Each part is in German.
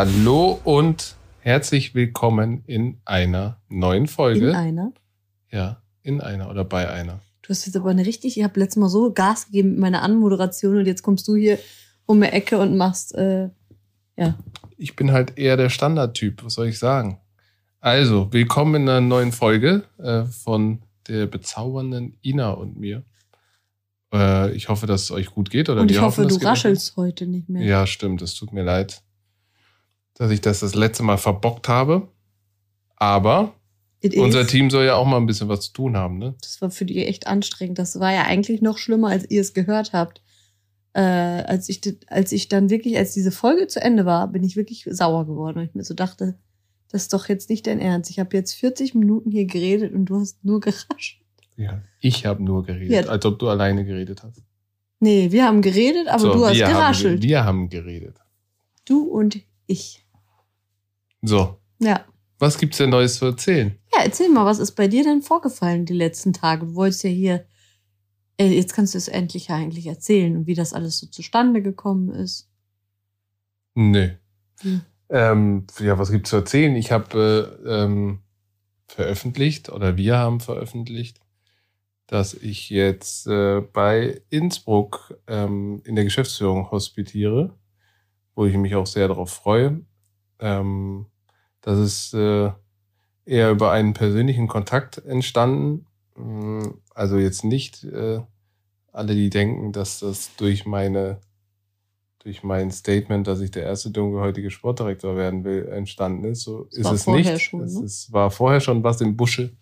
Hallo und herzlich willkommen in einer neuen Folge. In einer? Ja, in einer oder bei einer. Du hast jetzt aber eine richtig, ich habe letztes Mal so Gas gegeben mit meiner Anmoderation und jetzt kommst du hier um die Ecke und machst, äh, ja. Ich bin halt eher der Standardtyp, was soll ich sagen? Also, willkommen in einer neuen Folge äh, von der bezaubernden Ina und mir. Äh, ich hoffe, dass es euch gut geht. Oder und ich hoffe, hoffen, du raschelst heute nicht mehr. Ja, stimmt. Es tut mir leid, dass ich das das letzte Mal verbockt habe. Aber It unser is. Team soll ja auch mal ein bisschen was zu tun haben, ne? Das war für die echt anstrengend. Das war ja eigentlich noch schlimmer, als ihr es gehört habt. Äh, als, ich, als ich dann wirklich, als diese Folge zu Ende war, bin ich wirklich sauer geworden, weil ich mir so dachte, das ist doch jetzt nicht dein Ernst. Ich habe jetzt 40 Minuten hier geredet und du hast nur geraschelt. Ja. Ich habe nur geredet, Ja. als ob du alleine geredet hast. Nee, wir haben geredet, aber So, du hast geraschelt. Haben, wir haben geredet. Du und ich. So, Ja. was gibt's denn Neues zu erzählen? Ja, erzähl mal, was ist bei dir denn vorgefallen die letzten Tage? Du wolltest ja hier, äh, jetzt kannst du es endlich ja eigentlich erzählen und wie das alles so zustande gekommen ist. Nö. Hm. Ähm, ja, was gibt's zu erzählen? Ich habe äh, ähm, veröffentlicht oder wir haben veröffentlicht, dass ich jetzt äh, bei Innsbruck ähm, in der Geschäftsführung hospitiere, wo ich mich auch sehr darauf freue. Ähm, das ist äh, eher über einen persönlichen Kontakt entstanden. Mm, Also jetzt nicht äh, alle, die denken, dass das durch meine durch mein Statement, dass ich der erste dunkelhäutige Sportdirektor werden will, entstanden ist. So Das ist es nicht. schon, es ne? ist, war vorher schon was im Busche.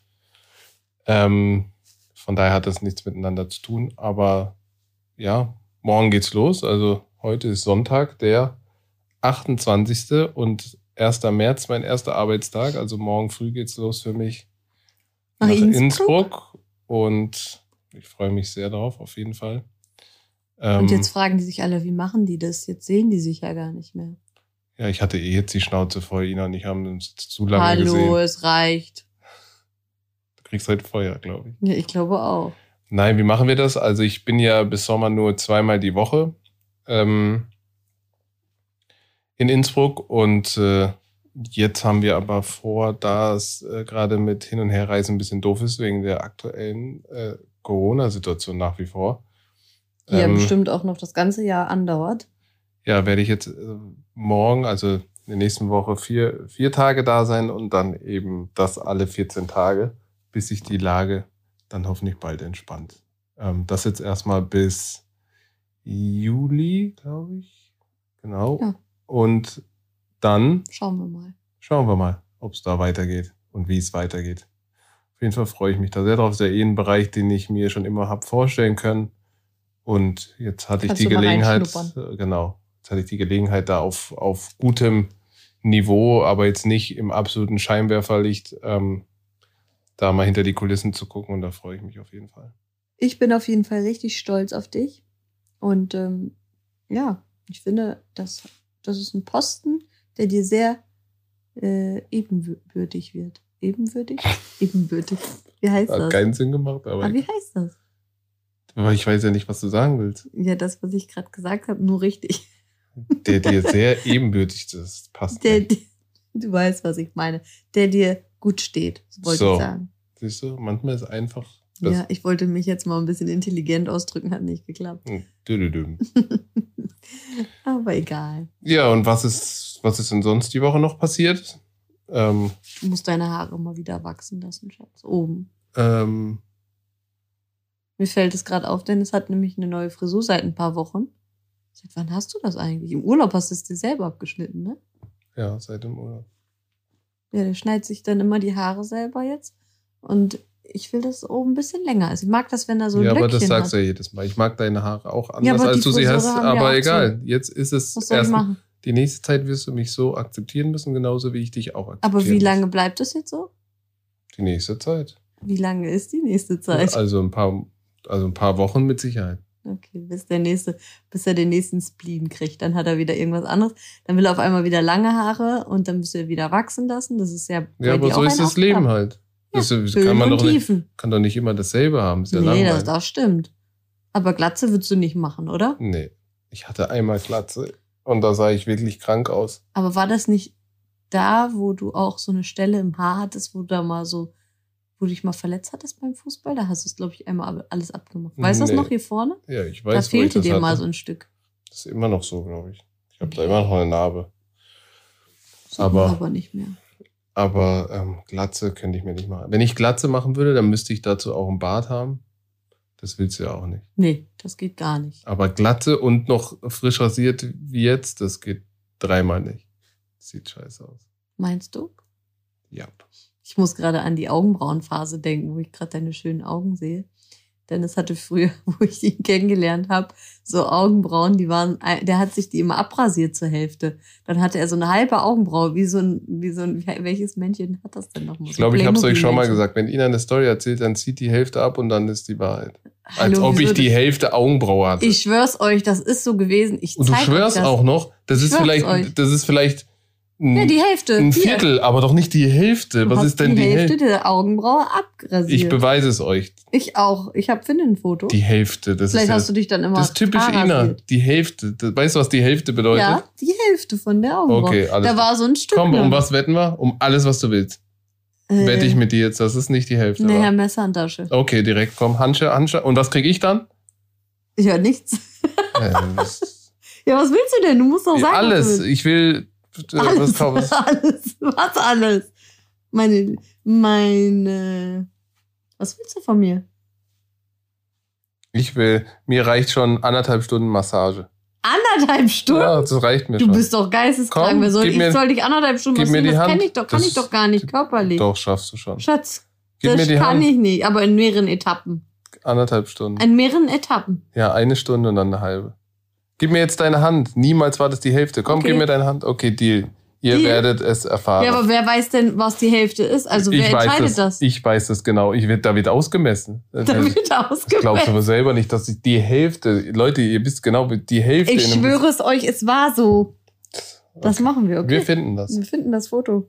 Ähm, von daher hat das nichts miteinander zu tun. Aber ja, morgen geht's los. Also heute ist Sonntag, der 28. und 1. März, mein erster Arbeitstag. Also morgen früh geht's los für mich Nach nach Innsbruck? Innsbruck. Und ich freue mich sehr darauf, auf jeden Fall. Ähm, Und jetzt fragen die sich alle, wie machen die das? Jetzt sehen die sich ja gar nicht mehr. Ja, ich hatte eh jetzt die Schnauze voll. Ina und ich haben uns jetzt zu lange Hallo, gesehen. es reicht. Du kriegst halt Feuer, glaube ich. Ja, ich glaube auch. Nein, wie machen wir das? Also ich bin ja bis Sommer nur zweimal die Woche ähm, in Innsbruck und äh, jetzt haben wir aber vor, da es äh, gerade mit Hin- und Herreisen ein bisschen doof ist, wegen der aktuellen äh, Corona-Situation nach wie vor. Die ja ähm, bestimmt auch noch das ganze Jahr andauert. ja, werde ich jetzt äh, morgen, also in der nächsten Woche, vier, vier Tage da sein und dann eben das alle 14 Tage, bis sich die Lage dann hoffentlich bald entspannt. Ähm, das jetzt erstmal bis Juli, glaube ich. Genau. Ja. Und dann Schauen wir mal. schauen wir mal, ob es da weitergeht und wie es weitergeht. Auf jeden Fall freue ich mich da sehr drauf. Ist ja eh ein Bereich, den ich mir schon immer habe vorstellen können. Und jetzt hatte ich Kannst die du mal Gelegenheit, äh, genau, jetzt hatte ich die Gelegenheit, da auf, auf gutem Niveau, aber jetzt nicht im absoluten Scheinwerferlicht, ähm, da mal hinter die Kulissen zu gucken. Und da freue ich mich auf jeden Fall. Ich bin auf jeden Fall richtig stolz auf dich. Und ähm, ja, ich finde, das, das ist ein Posten, der dir sehr äh, ebenbürtig wird. Ebenwürdig? Ebenbürtig. Wie heißt Hat das? keinen Sinn gemacht, aber Aber wie heißt das? aber ich weiß ja nicht, was du sagen willst. Ja, das, was ich gerade gesagt habe, nur richtig. Der dir sehr ebenbürtig ist, passt Der, nicht. du weißt, was ich meine. Der dir gut steht, wollte So. ich sagen. Siehst du, manchmal ist einfach Ja, ich wollte mich jetzt mal ein bisschen intelligent ausdrücken, hat nicht geklappt. Hm, dü-dü-düm. Aber egal. Ja, und was ist, was ist denn sonst die Woche noch passiert? Ähm, Du musst deine Haare mal wieder wachsen lassen, Schatz. Oben. ähm, Mir fällt es gerade auf, denn es hat nämlich eine neue Frisur seit ein paar Wochen. Seit wann hast du das eigentlich? Im Urlaub hast du es dir selber abgeschnitten, ne? ja, seit dem Urlaub. Ja, der schneidet sich dann immer die Haare selber jetzt. Und ich will, dass es oben ein bisschen länger ist. Ich mag das, wenn er so ein ja, aber das sagst du ja jedes Mal. Ich mag deine Haare auch Ja, anders, aber als du sie hast, ja aber egal. Jetzt ist es erst, die nächste Zeit wirst du mich so akzeptieren müssen, genauso wie ich dich auch akzeptieren Aber wie muss. lange bleibt das jetzt so? Die nächste Zeit. Wie lange ist die nächste Zeit? Also ein paar, also ein paar Wochen mit Sicherheit. Okay, bis der nächste, bis er den nächsten Spleen kriegt. Dann hat er wieder irgendwas anderes. Dann will er auf einmal wieder lange Haare und dann müsst ihr wieder wachsen lassen. Das ist ja. Ja, aber so ist das Leben Aufgabe. Das ist- kann man doch nicht, Tiefen. kann doch nicht immer dasselbe haben. Ist ja nee, das, langweilig. das stimmt. Aber Glatze würdest du nicht machen, oder? Nee. Ich hatte einmal Glatze Und da sah ich wirklich krank aus. Aber war das nicht da, wo du auch so eine Stelle im Haar hattest, wo du da mal so, wo du dich mal verletzt hattest beim Fußball? Da hast du es, glaube ich, einmal alles abgemacht. Weißt du das Nee. noch hier vorne? Ja, ich Da weiß, ich fehlte das dir hatte. mal so ein Stück. Das ist immer noch so, glaube ich. Ich habe da immer noch eine Narbe. Aber, aber nicht mehr. Aber ähm, Glatze könnte ich mir nicht machen. Wenn ich Glatze machen würde, dann müsste ich dazu auch einen Bart haben. Das willst du ja auch nicht. Nee, das geht gar nicht. Aber Glatze und noch frisch rasiert wie jetzt, das geht dreimal nicht. Sieht scheiße aus. Meinst du? Ja. Ich muss gerade an die Augenbrauenphase denken, wo ich gerade deine schönen Augen sehe. Dennis hatte früher, wo ich ihn kennengelernt habe, so Augenbrauen, die waren, der hat sich die immer abrasiert zur Hälfte. Dann hatte er so eine halbe Augenbraue, wie so ein, wie so ein, welches Männchen hat das denn nochmal? Ich glaube, ich habe es euch schon mal gesagt. Wenn Ihnen eine Story erzählt, dann zieht die Hälfte ab und dann ist die Wahrheit. Als Hallo, ob ich die Hälfte Augenbraue hatte. Ich schwör's euch, das ist so gewesen. Ich und du schwörst auch noch, das ist vielleicht, euch. das ist vielleicht ein, Ja, die Hälfte. ein Hier. Viertel, aber doch nicht die Hälfte. Du Was ist denn die die Hälfte der Augenbraue abrasiert. Ich beweise es euch. Ich auch. Ich habe finde ein Foto. Die Hälfte. Das Vielleicht ist hast ja, du dich dann immer das ist typisch Ina. Die Hälfte. Das- Weißt du, was die Hälfte bedeutet? Ja, die Hälfte von der Augenbraue. Okay, alles Da war so ein Stück. Komm, um was wetten wir? Um alles, was du willst. Äh, Wette ich mit dir jetzt, das ist nicht die Hälfte. Nee, wa? Herr Messerhandtasche. Okay, direkt, komm, Handschuhe, Handschuhe. Und was krieg ich dann? Ich höre nichts. Äh, Ja, was willst du denn? Du musst doch sagen. alles. Ich will äh, Alles. was kaufen. alles. Was alles? Meine, meine. Was willst du von mir? Ich will, mir reicht schon anderthalb Stunden Massage. Anderthalb Stunden? Ja, das reicht mir du schon. bist doch geisteskrank. Komm, soll, ich mir- soll dich anderthalb Stunden massieren? Das kann Hand. ich doch, kann Das- ich doch gar nicht körperlich. Doch, schaffst du schon. Schatz, Gib das kann Hand. ich nicht, aber in mehreren Etappen. Anderthalb Stunden. In mehreren Etappen. Ja, eine Stunde und dann eine halbe. Gib mir jetzt deine Hand. Niemals war das die Hälfte. Komm, Okay. gib mir deine Hand. Okay, Deal. Ihr Deal? werdet es erfahren. Ja, aber wer weiß denn, was die Hälfte ist? Also wer ich entscheidet das. das? Ich weiß das genau. Ich werde da wird ausgemessen. Da wird Ich glaube ausgemessen. aber selber nicht, dass ich die Hälfte, Leute, ihr wisst genau, die Hälfte Ich schwöre es euch, es war so. Das machen wir, okay? Wir finden das. Wir finden das Foto.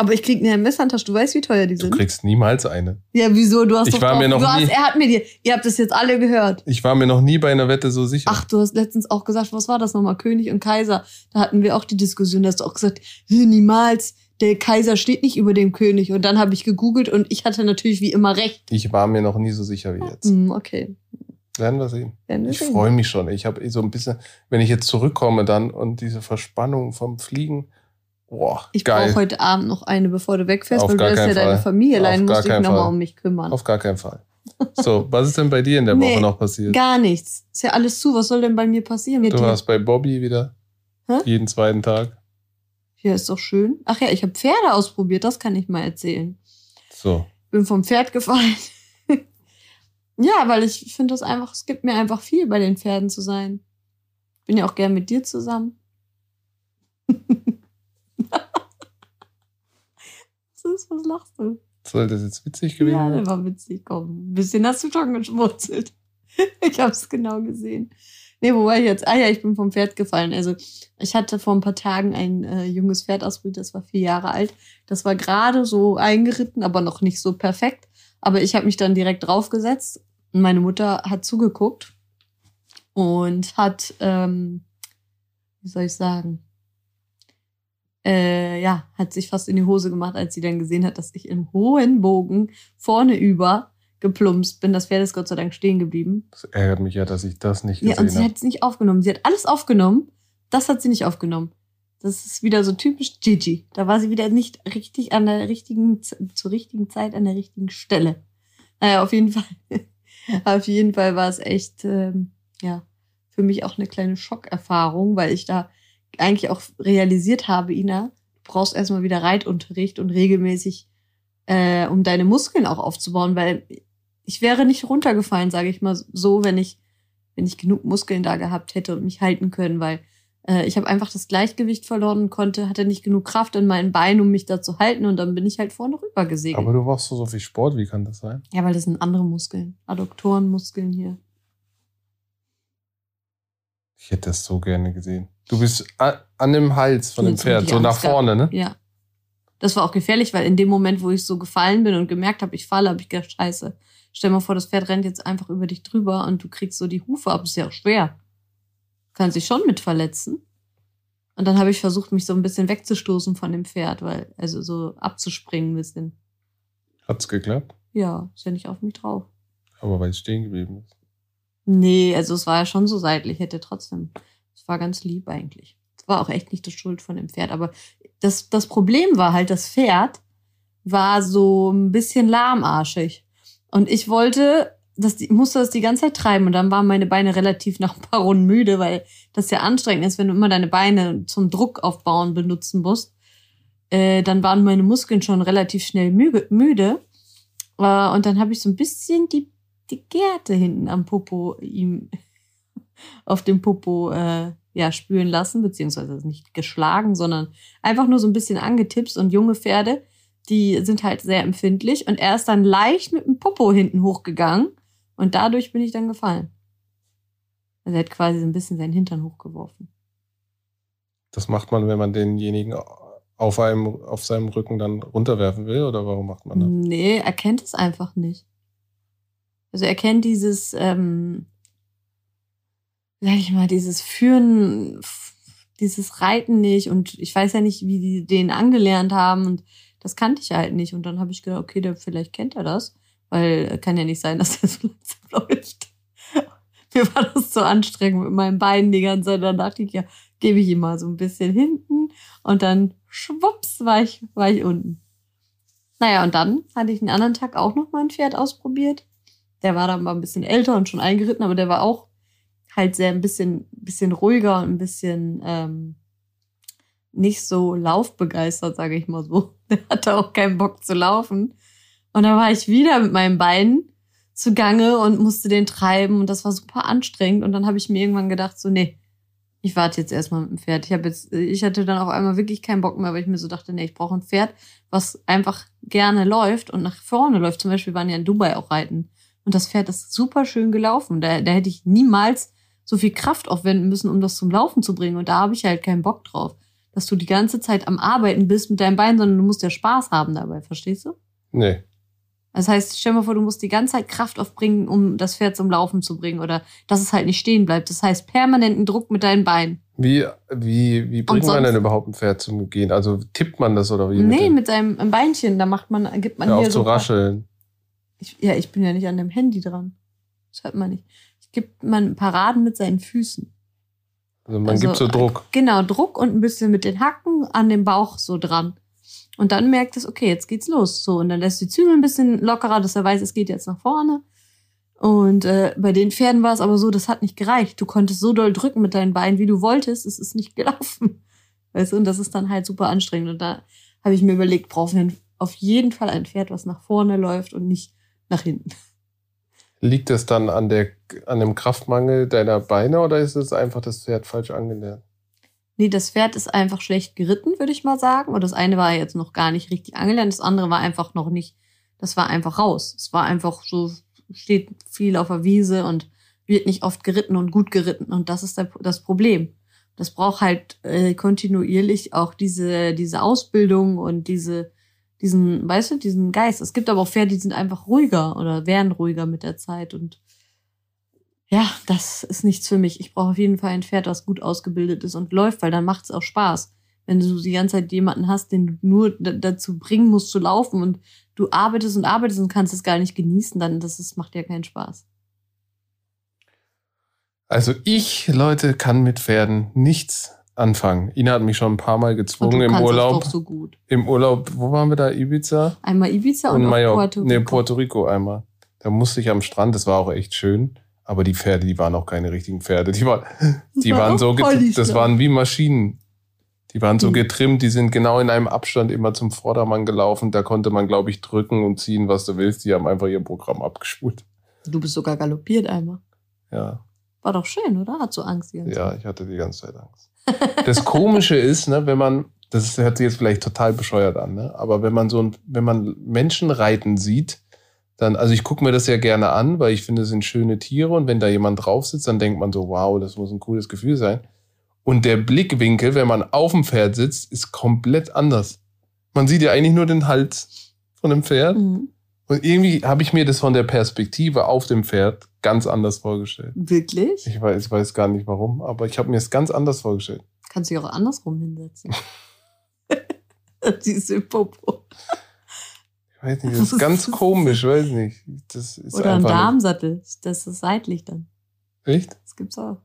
Aber ich krieg eine Messhandtasche. Du weißt, wie teuer die Du sind? kriegst niemals eine. Ja, wieso? Du hast Ich doch war drauf- mir noch du hast, nie- Er hat mir die. Ihr habt das jetzt alle gehört. Ich war mir noch nie bei einer Wette so sicher. Ach, du hast letztens auch gesagt, was war das nochmal? König und Kaiser. Da hatten wir auch die Diskussion. Da hast du auch gesagt, "Hä, niemals. Der Kaiser steht nicht über dem König. Und dann habe ich gegoogelt und ich hatte natürlich wie immer recht. Ich war mir noch nie so sicher wie jetzt. Hm, okay. Werden wir sehen. Werden wir Ich freue mich schon. Ich habe so ein bisschen, wenn ich jetzt zurückkomme dann und diese Verspannung vom Fliegen, boah, Ich brauche heute Abend noch eine, bevor du wegfährst, Auf weil du lässt ja keinen deine Fall. Familie allein, musst dich nochmal Fall. um mich kümmern. Auf gar keinen Fall. So, was ist denn bei dir in der Nee, Woche noch passiert? Gar nichts. Ist ja alles zu. Was soll denn bei mir passieren? Du warst bei Bobby wieder. Hä? Jeden zweiten Tag. Ja, ist doch schön. Ach ja, ich habe Pferde ausprobiert, das kann ich mal erzählen. So. Bin vom Pferd gefallen. ja, weil ich finde das einfach, es gibt mir einfach viel bei den Pferden zu sein. Bin ja auch gern mit dir zusammen. was ist, was lachst du? Soll das jetzt witzig gewesen Ja, sein? der war witzig. Komm, ein bisschen hast du schon geschmutzelt. ich habe es genau gesehen. Nee, wo war ich jetzt? Ah ja, ich bin vom Pferd gefallen. Also ich hatte vor ein paar Tagen ein äh, junges Pferd ausprobiert, das war vier Jahre alt. Das war gerade so eingeritten, aber noch nicht so perfekt. Aber ich habe mich dann direkt draufgesetzt und meine Mutter hat zugeguckt und hat, ähm, wie soll ich sagen, äh, ja, hat sich fast in die Hose gemacht, als sie dann gesehen hat, dass ich im hohen Bogen vorne über geplumpst bin. Das Pferd ist Gott sei Dank stehen geblieben. Das ärgert mich ja, dass ich das nicht Ja, und gesehen sie habe. hat es nicht aufgenommen. Sie hat alles aufgenommen. Das hat sie nicht aufgenommen. Das ist wieder so typisch Gigi. Da war sie wieder nicht richtig an der richtigen, zur richtigen Zeit an der richtigen Stelle. Naja, auf jeden Fall. auf jeden Fall war es echt, ähm, ja, für mich auch eine kleine Schockerfahrung, weil ich da eigentlich auch realisiert habe, Ina, du brauchst erstmal wieder Reitunterricht und regelmäßig, äh, um deine Muskeln auch aufzubauen, weil ich wäre nicht runtergefallen, sage ich mal so, wenn ich, wenn ich genug Muskeln da gehabt hätte und mich halten können, weil äh, ich habe einfach das Gleichgewicht verloren und konnte, hatte nicht genug Kraft in meinen Beinen, um mich da zu halten und dann bin ich halt vorne rüber gesegelt. Aber du machst so, so viel Sport, wie kann das sein? ja, weil das sind andere Muskeln, Adduktorenmuskeln hier. Ich hätte das so gerne gesehen. Du bist an dem Hals von dem ich Pferd, so nach vorne, ne? Ja. Das war auch gefährlich, weil in dem Moment, wo ich so gefallen bin und gemerkt habe, ich falle, habe ich gedacht, scheiße. Stell mal vor, das Pferd rennt jetzt einfach über dich drüber und du kriegst so die Hufe ab. Ist ja auch schwer. Kann sich schon mit verletzen. Und dann habe ich versucht, mich so ein bisschen wegzustoßen von dem Pferd, weil, also so abzuspringen ein bisschen. Hat's geklappt? Ja, ist ja nicht auf mich drauf. Aber weil es stehen geblieben ist. Nee, also es war ja schon so seitlich, hätte trotzdem. Es war ganz lieb eigentlich. Es war auch echt nicht die Schuld von dem Pferd. Aber das, das Problem war halt, das Pferd war so ein bisschen lahmarschig. Und ich wollte, das, musste das die ganze Zeit treiben. Und dann waren meine Beine relativ nach ein paar Runden müde, weil das ja anstrengend ist, wenn du immer deine Beine zum Druck aufbauen benutzen musst. Äh, dann waren meine Muskeln schon relativ schnell müde. Äh, und dann habe ich so ein bisschen die die Gerte hinten am Popo ihm auf dem Popo äh, ja, spüren lassen, beziehungsweise nicht geschlagen, sondern einfach nur so ein bisschen angetippt. Und junge Pferde, die sind halt sehr empfindlich. Und er ist dann leicht mit dem Popo hinten hochgegangen und dadurch bin ich dann gefallen. Also er hat quasi so ein bisschen seinen Hintern hochgeworfen. Das macht man, wenn man denjenigen auf, einem, auf seinem Rücken dann runterwerfen will, oder warum macht man das? Nee, er kennt es einfach nicht. Also er kennt dieses, ähm, sag ich mal, dieses Führen, dieses Reiten nicht und ich weiß ja nicht, wie die den angelernt haben und das kannte ich halt nicht. Und dann habe ich gedacht, okay, der, vielleicht kennt er das, weil kann ja nicht sein, dass er so langsam läuft. Mir war das so anstrengend mit meinen Beinen die ganze Zeit. Dann dachte ich, ja, gebe ich ihm mal so ein bisschen hinten und dann schwupps war ich, war ich unten. Naja, und dann hatte ich einen anderen Tag auch noch mal ein Pferd ausprobiert. Der war dann mal ein bisschen älter und schon eingeritten, aber der war auch halt sehr ein bisschen, bisschen ruhiger und ein bisschen ähm, nicht so laufbegeistert, sage ich mal so. Der hatte auch keinen Bock zu laufen. Und dann war ich wieder mit meinen Beinen zugange und musste den treiben und das war super anstrengend. Und dann habe ich mir irgendwann gedacht, so, nee, ich warte jetzt erstmal mit dem Pferd. Ich jetzt, ich hatte dann auf einmal wirklich keinen Bock mehr, weil ich mir so dachte, nee, ich brauche ein Pferd, was einfach gerne läuft und nach vorne läuft. Zum Beispiel waren ja in Dubai auch reiten. Und das Pferd ist super schön gelaufen. Da, da hätte ich niemals so viel Kraft aufwenden müssen, um das zum Laufen zu bringen. Und da habe ich halt keinen Bock drauf. Dass du die ganze Zeit am Arbeiten bist mit deinem Bein, sondern du musst ja Spaß haben dabei, verstehst du? Nee. Das heißt, stell dir mal vor, du musst die ganze Zeit Kraft aufbringen, um das Pferd zum Laufen zu bringen oder dass es halt nicht stehen bleibt. Das heißt, permanenten Druck mit deinen Beinen. Wie, wie, wie bringt man denn überhaupt ein Pferd zum Gehen? Also tippt man das oder wie? Nee, mit, mit seinem Beinchen, da macht man, gibt man ja, hier auf so. zu rascheln. Ich, ja, ich bin ja nicht an dem Handy dran. Das hört man nicht. Gebe man Paraden mit seinen Füßen. Also man also, gibt so Druck. Genau, Druck und ein bisschen mit den Hacken an dem Bauch so dran. Und dann merkt es, okay, jetzt geht's los. So, und dann lässt die Zügel ein bisschen lockerer, dass er weiß, es geht jetzt nach vorne. Und äh, bei den Pferden war es aber so, das hat nicht gereicht. Du konntest so doll drücken mit deinen Beinen, wie du wolltest. Es ist nicht gelaufen. Weißt du, und das ist dann halt super anstrengend. Und da habe ich mir überlegt, brauchen wir auf jeden Fall ein Pferd, was nach vorne läuft und nicht nach hinten. Liegt es dann an, der, an dem Kraftmangel deiner Beine oder ist es einfach das Pferd falsch angelernt? Nee, das Pferd ist einfach schlecht geritten, würde ich mal sagen. Und das eine war jetzt noch gar nicht richtig angelernt, das andere war einfach noch nicht, das war einfach raus. Es war einfach so, steht viel auf der Wiese und wird nicht oft geritten und gut geritten. Und das ist das Problem. Das braucht halt äh, kontinuierlich auch diese, diese Ausbildung und diese diesen, weißt du, diesen Geist. Es gibt aber auch Pferde, die sind einfach ruhiger oder werden ruhiger mit der Zeit und ja, das ist nichts für mich. Ich brauche auf jeden Fall ein Pferd, das gut ausgebildet ist und läuft, weil dann macht es auch Spaß. Wenn du die ganze Zeit jemanden hast, den du nur dazu bringen musst zu laufen und du arbeitest und arbeitest und kannst es gar nicht genießen, dann das ist, macht ja keinen Spaß. Also ich, Leute, kann mit Pferden nichts anfangen. Ina hat mich schon ein paar Mal gezwungen im Urlaub. so gut. Im Urlaub, wo waren wir da? Ibiza? Einmal Ibiza und, und. Puerto Rico. Nee, Puerto Rico einmal. Da musste ich am Strand, das war auch echt schön. Aber die Pferde, die waren auch keine richtigen Pferde. Die, war, die war waren so, das waren wie Maschinen. Die waren so mhm. getrimmt, die sind genau in einem Abstand immer zum Vordermann gelaufen. Da konnte man, glaube ich, drücken und ziehen, was du willst. Die haben einfach ihr Programm abgespult. Du bist sogar galoppiert einmal. Ja. War doch schön, oder? Hat so Angst die ganze Zeit? Ja, ich hatte die ganze Zeit Angst. Das Komische ist, ne, wenn man, das hört sich jetzt vielleicht total bescheuert an, ne, aber wenn man so ein, wenn man Menschen reiten sieht, dann, also ich gucke mir das ja gerne an, weil ich finde, es sind schöne Tiere und wenn da jemand drauf sitzt, dann denkt man so, wow, das muss ein cooles Gefühl sein. Und der Blickwinkel, wenn man auf dem Pferd sitzt, ist komplett anders. Man sieht ja eigentlich nur den Hals von dem Pferd. Mhm. Und irgendwie habe ich mir das von der Perspektive auf dem Pferd ganz anders vorgestellt. Wirklich? Ich weiß, ich weiß gar nicht warum, aber ich habe mir es ganz anders vorgestellt. Kannst du dich auch andersrum hinsetzen. Diese Popo. Ich weiß nicht, das ist ganz komisch, weiß nicht. Das ist Oder ein Darmsattel. Das ist seitlich dann. Nicht? Das gibt's auch.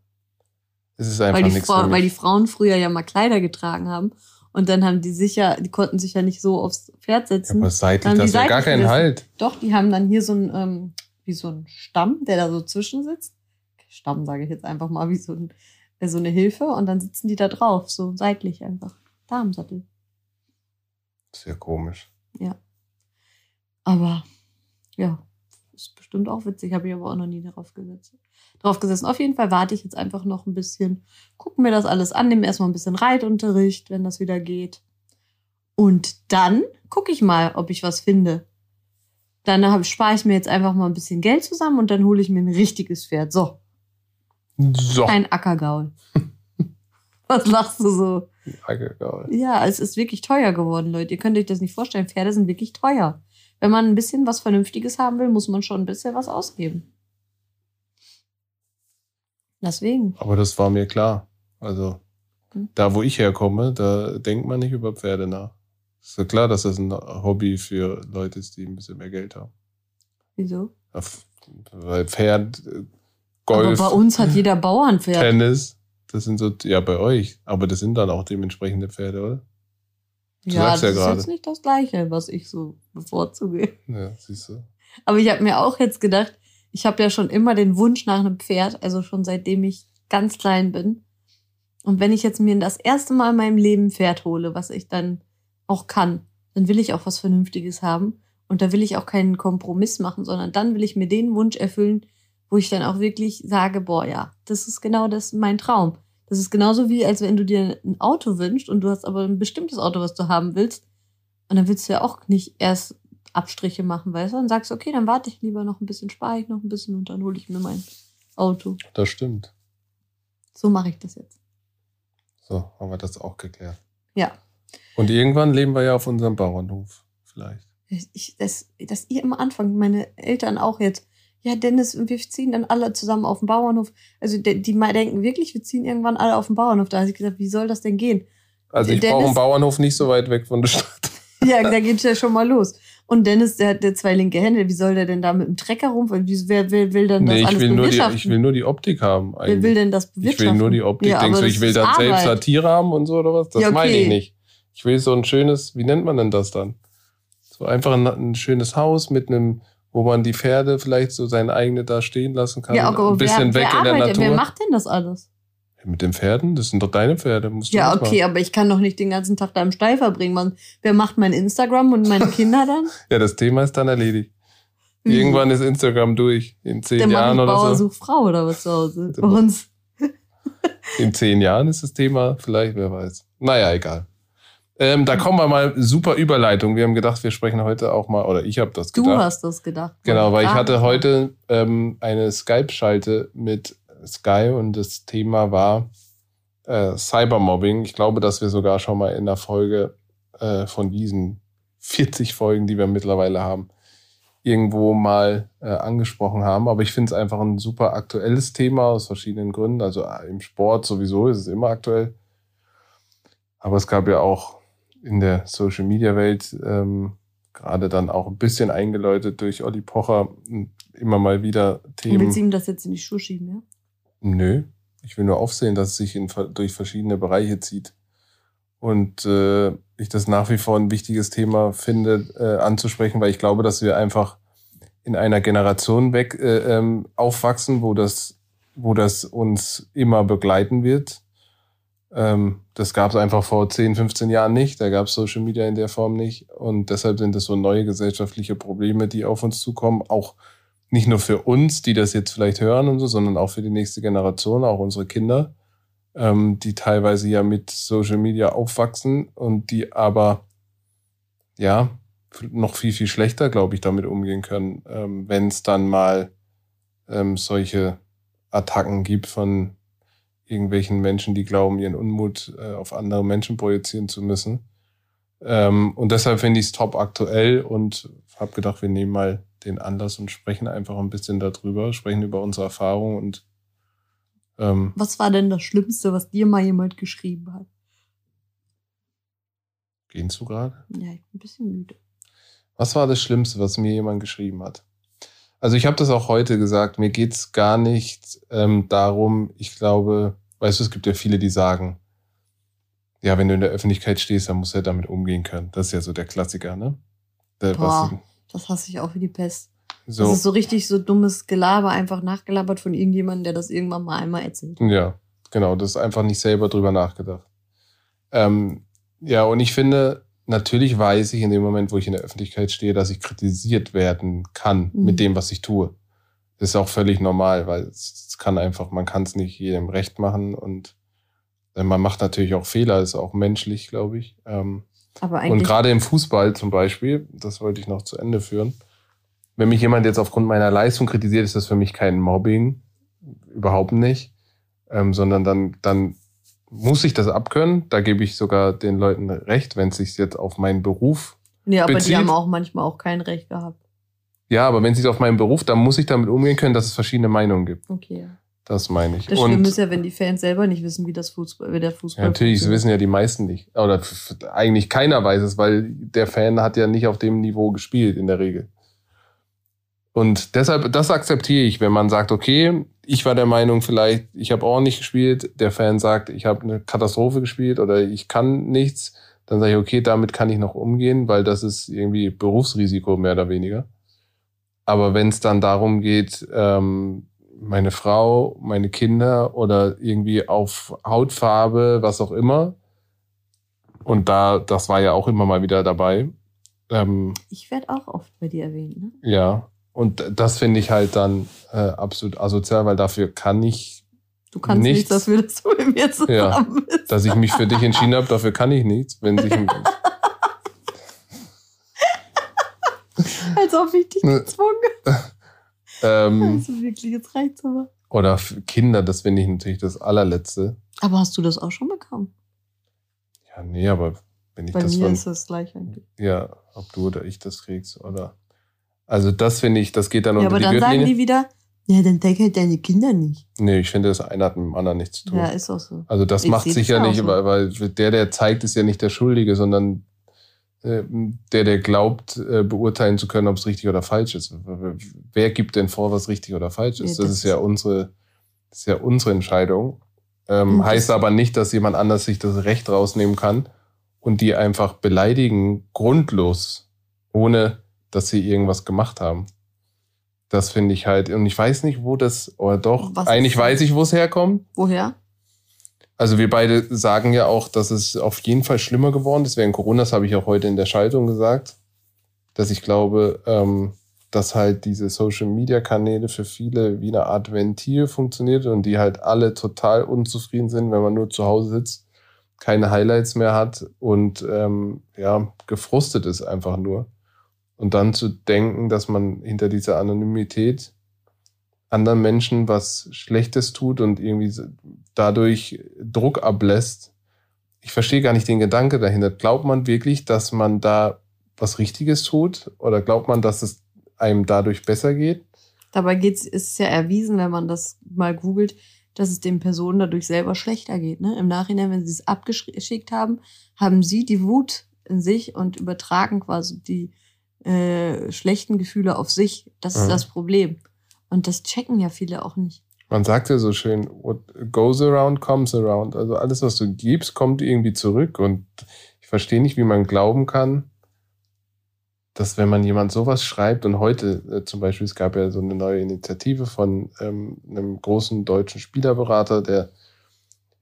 Das ist einfach Weil die, nichts Frau, weil die. Frauen früher ja mal Kleider getragen haben. Und dann haben die sicher, die konnten sich ja nicht so aufs Pferd Ja, setzen. aber seitlich, das ist ja gar keinen? Halt. Doch, die haben dann hier so ein, ähm, wie so ein Stamm, der da so zwischen sitzt. Stamm sage ich jetzt einfach mal, wie so, ein, äh, so eine Hilfe. Und dann sitzen die da drauf, so seitlich einfach. Darmsattel. Sehr komisch. Aber ja, ist bestimmt auch witzig. Habe ich aber auch noch nie darauf gesetzt. Drauf gesessen. Auf jeden Fall warte ich jetzt einfach noch ein bisschen, gucke mir das alles an, nehme erstmal ein bisschen Reitunterricht, wenn das wieder geht. Und dann gucke ich mal, ob ich was finde. Dann hab- spare ich mir jetzt einfach mal ein bisschen Geld zusammen und dann hole ich mir ein richtiges Pferd. So, So. ein Ackergaul. Was lachst du so? Egal. Ja, es ist wirklich teuer geworden, Leute. Ihr könnt euch das nicht vorstellen. Pferde sind wirklich teuer. Wenn man ein bisschen was Vernünftiges haben will, muss man schon ein bisschen was ausgeben. Deswegen. Aber das war mir klar. Also, Hm. da wo ich herkomme, da denkt man nicht über Pferde nach. Ist ja klar, dass das ein Hobby für Leute ist, die ein bisschen mehr Geld haben. Wieso? Weil Pferd, äh, Golf, Aber bei uns hat jeder Bauer ein Pferd. Tennis, das sind so, ja, bei euch. Aber das sind dann auch dementsprechende Pferde, oder? Du ja, sagst ja das ist gerade. jetzt nicht das Gleiche, was ich so bevorzuge. Ja, siehst du. Aber ich habe mir auch jetzt gedacht, ich habe ja schon immer den Wunsch nach einem Pferd, also schon seitdem ich ganz klein bin. Und wenn ich jetzt mir das erste Mal in meinem Leben ein Pferd hole, was ich dann auch kann, dann will ich auch was Vernünftiges haben. Und da will ich auch keinen Kompromiss machen, sondern dann will ich mir den Wunsch erfüllen, wo ich dann auch wirklich sage, boah, ja, das ist genau das mein Traum. Das ist genauso wie, als wenn du dir ein Auto wünschst und du hast aber ein bestimmtes Auto, was du haben willst. Und dann willst du ja auch nicht erst Abstriche machen, weißt du? Und sagst, okay, dann warte ich lieber noch ein bisschen, spare ich noch ein bisschen und dann hole ich mir mein Auto. Das stimmt. So mache ich das jetzt. So, haben wir das auch geklärt. Ja. Und irgendwann leben wir ja auf unserem Bauernhof. Vielleicht. Ich, das, das ihr immer anfangen, meine Eltern auch jetzt. Ja, Dennis, und wir ziehen dann alle zusammen auf den Bauernhof. Also die, die mal denken wirklich, wir ziehen irgendwann alle auf den Bauernhof. Da habe ich gesagt, wie soll das denn gehen? Also ich brauche einen Bauernhof nicht so weit weg von der Stadt. Ja, da geht's ja schon mal los. Und Dennis, der hat der zwei linke Hände, wie soll der denn da mit dem Trecker rum? Wer, wer will denn das Nee, ich alles will, nur die, ich will nur die Optik haben. wer Eigentlich. will denn das ich bewirtschaften? will nur die Optik. Ja, Denkst du, ich will dann selbst. Satire haben und so oder was? Das Ja, meine ich okay. nicht. Ich will so ein schönes, wie nennt man denn das dann? So einfach ein, ein schönes Haus mit einem, wo man die Pferde vielleicht so seine eigene da stehen lassen kann. Ja, aber ein bisschen wer, weg wer in der arbeitet, Natur. wer macht denn das alles? Mit den Pferden? Das sind doch deine Pferde. Musst du Ja, okay, aber ich kann doch nicht den ganzen Tag da im Stall verbringen. Man, wer macht mein Instagram und meine Kinder dann? Ja, das Thema ist dann erledigt. Irgendwann ist Instagram durch. In zehn. Der Jahren oder Bauer so. sucht Frau oder was zu Hause. Bei uns. In zehn Jahren ist das Thema vielleicht, wer weiß. Naja, egal. Ähm, da kommen wir mal, super Überleitung. Wir haben gedacht, wir sprechen heute auch mal, oder ich habe das Du gedacht. hast das gedacht. Genau, weil ich hatte heute ähm, eine Skype-Schalte mit Sky und das Thema war äh, Cybermobbing. Ich glaube, dass wir sogar schon mal in der Folge äh, von diesen 40 Folgen, die wir mittlerweile haben, irgendwo mal äh, angesprochen haben. Aber ich finde es einfach ein super aktuelles Thema aus verschiedenen Gründen. Also äh, im Sport sowieso ist es immer aktuell. Aber es gab ja auch in der Social-Media-Welt ähm, gerade dann auch ein bisschen eingeläutet durch Olli Pocher immer mal wieder Du Themen. willst ihm das jetzt in die Schuhe schieben, ja? Nö, ich will nur aufsehen, dass es sich in, durch verschiedene Bereiche zieht. Und äh, ich das nach wie vor ein wichtiges Thema finde, äh, anzusprechen, weil ich glaube, dass wir einfach in einer Generation weg äh, ähm, aufwachsen, wo das, wo das uns immer begleiten wird. Ähm, das gab es einfach vor 10, 15 Jahren nicht. Da gab es Social Media in der Form nicht. Und deshalb sind es so neue gesellschaftliche Probleme, die auf uns zukommen. Auch nicht nur für uns, die das jetzt vielleicht hören und so, sondern auch für die nächste Generation, auch unsere Kinder, ähm, die teilweise ja mit Social Media aufwachsen und die aber ja noch viel, viel schlechter, glaube ich, damit umgehen können, ähm, wenn es dann mal ähm, solche Attacken gibt von irgendwelchen Menschen, die glauben, ihren Unmut äh, auf andere Menschen projizieren zu müssen. Ähm, und deshalb finde ich es top aktuell und habe gedacht, wir nehmen mal den Anlass und sprechen einfach ein bisschen darüber, sprechen über unsere Erfahrungen und Ähm, Was war denn das Schlimmste, was dir mal jemand geschrieben hat? gehst du gerade? Ja, ich bin ein bisschen müde. Was war das Schlimmste, was mir jemand geschrieben hat? Also ich habe das auch heute gesagt, mir geht's gar nicht ähm, darum, ich glaube, weißt du, es gibt ja viele, die sagen, ja, wenn du in der Öffentlichkeit stehst, dann musst du ja damit umgehen können. Das ist ja so der Klassiker, ne? Der, Boah, das hasse ich auch wie die Pest. so, Das ist so richtig so dummes Gelaber, einfach nachgelabert von irgendjemandem, der das irgendwann mal einmal erzählt. Ja, genau, das ist einfach nicht selber drüber nachgedacht. Ähm, ja, und ich finde, natürlich weiß ich in dem Moment, wo ich in der Öffentlichkeit stehe, dass ich kritisiert werden kann Mhm. mit dem, was ich tue. Das ist auch völlig normal, weil es, kann einfach, man kann es nicht jedem recht machen und äh, man macht natürlich auch Fehler, ist auch menschlich, glaube ich. Ähm, und gerade im Fußball zum Beispiel, das wollte ich noch zu Ende führen, wenn mich jemand jetzt aufgrund meiner Leistung kritisiert, ist das für mich kein Mobbing, überhaupt nicht, ähm, sondern dann, dann muss ich das abkönnen. Da gebe ich sogar den Leuten recht, wenn es sich jetzt auf meinen Beruf, ja, aber bezieht- die haben auch manchmal auch kein Recht gehabt. ja, aber wenn es sich auf meinen Beruf, dann muss ich damit umgehen können, dass es verschiedene Meinungen gibt. Okay. Das meine ich. Das Schlimme ist ja, wenn die Fans selber nicht wissen, wie das Fußball, wie der Fußball. ja, natürlich, das wissen ja die meisten nicht. Oder eigentlich keiner weiß es, weil der Fan hat ja nicht auf dem Niveau gespielt in der Regel. Und deshalb, das akzeptiere ich, wenn man sagt, okay, ich war der Meinung, vielleicht, ich habe auch nicht gespielt, der Fan sagt, ich habe eine Katastrophe gespielt oder ich kann nichts, dann sage ich, okay, damit kann ich noch umgehen, weil das ist irgendwie Berufsrisiko mehr oder weniger. Aber wenn es dann darum geht, ähm, meine Frau, meine Kinder oder irgendwie auf Hautfarbe, was auch immer, und da, das war ja auch immer mal wieder dabei, ähm, Ich werde auch oft bei dir erwähnt, ne? ja, und das finde ich halt dann äh, absolut asozial, weil dafür kann ich, Du kannst Nichts. dafür, dass du mit mir zusammen bist. dass ich mich für dich entschieden habe, dafür kann ich nichts. Wenn sich Als ob ich dich Ne. gezwungen ähm, Also wirklich, jetzt reicht's aber. oder für Kinder, das finde ich natürlich das allerletzte. Aber hast du das auch schon bekommen? Ja, nee, aber wenn ich Bei das mir von, ist das gleich eigentlich. ja, ob du oder ich das kriegst oder, also das finde ich, das geht dann Ja, unter aber die dann sagen die wieder, ja, dann denk halt deine Kinder nicht. nee, ich finde, das eine hat mit dem anderen nichts zu tun. Ja, ist auch so. Also das Ich macht das sicher ja auch nicht, so. weil, weil der, der zeigt, ist ja nicht der Schuldige, sondern äh, der, der glaubt, äh, beurteilen zu können, ob es richtig oder falsch ist. Wer gibt denn vor, was richtig oder falsch ist? Ja, Das das ist ja unsere, das ist ja unsere Entscheidung. Ähm, das- heißt aber nicht, dass jemand anders sich das Recht rausnehmen kann und die einfach beleidigen, grundlos, ohne dass sie irgendwas gemacht haben. Das finde ich halt, und ich weiß nicht, wo das, oder doch, Was eigentlich weiß ich, wo es herkommt. Woher? Also wir beide sagen ja auch, dass es auf jeden Fall schlimmer geworden ist während Corona. Das habe ich auch heute in der Schaltung gesagt, dass ich glaube, ähm, dass halt diese Social-Media-Kanäle für viele wie eine Art Ventil funktioniert und die halt alle total unzufrieden sind, wenn man nur zu Hause sitzt, keine Highlights mehr hat und ähm, ja gefrustet ist einfach nur. Und dann zu denken, dass man hinter dieser Anonymität anderen Menschen was Schlechtes tut und irgendwie dadurch Druck ablässt. Ich verstehe gar nicht den Gedanke dahinter. Glaubt man wirklich, dass man da was Richtiges tut? Oder glaubt man, dass es einem dadurch besser geht? Dabei geht's, ist es ja erwiesen, wenn man das mal googelt, dass es den Personen dadurch selber schlechter geht. Ne? Im Nachhinein, wenn sie es abgeschickt haben, haben sie die Wut in sich und übertragen quasi die äh, schlechten Gefühle auf sich. Das ist Mhm. das Problem. Und das checken ja viele auch nicht. Man sagt ja so schön, what goes around comes around. Also alles, was du gibst, kommt irgendwie zurück. Und ich verstehe nicht, wie man glauben kann, dass wenn man jemand sowas schreibt und heute äh, zum Beispiel, es gab ja so eine neue Initiative von ähm, einem großen deutschen Spielerberater, der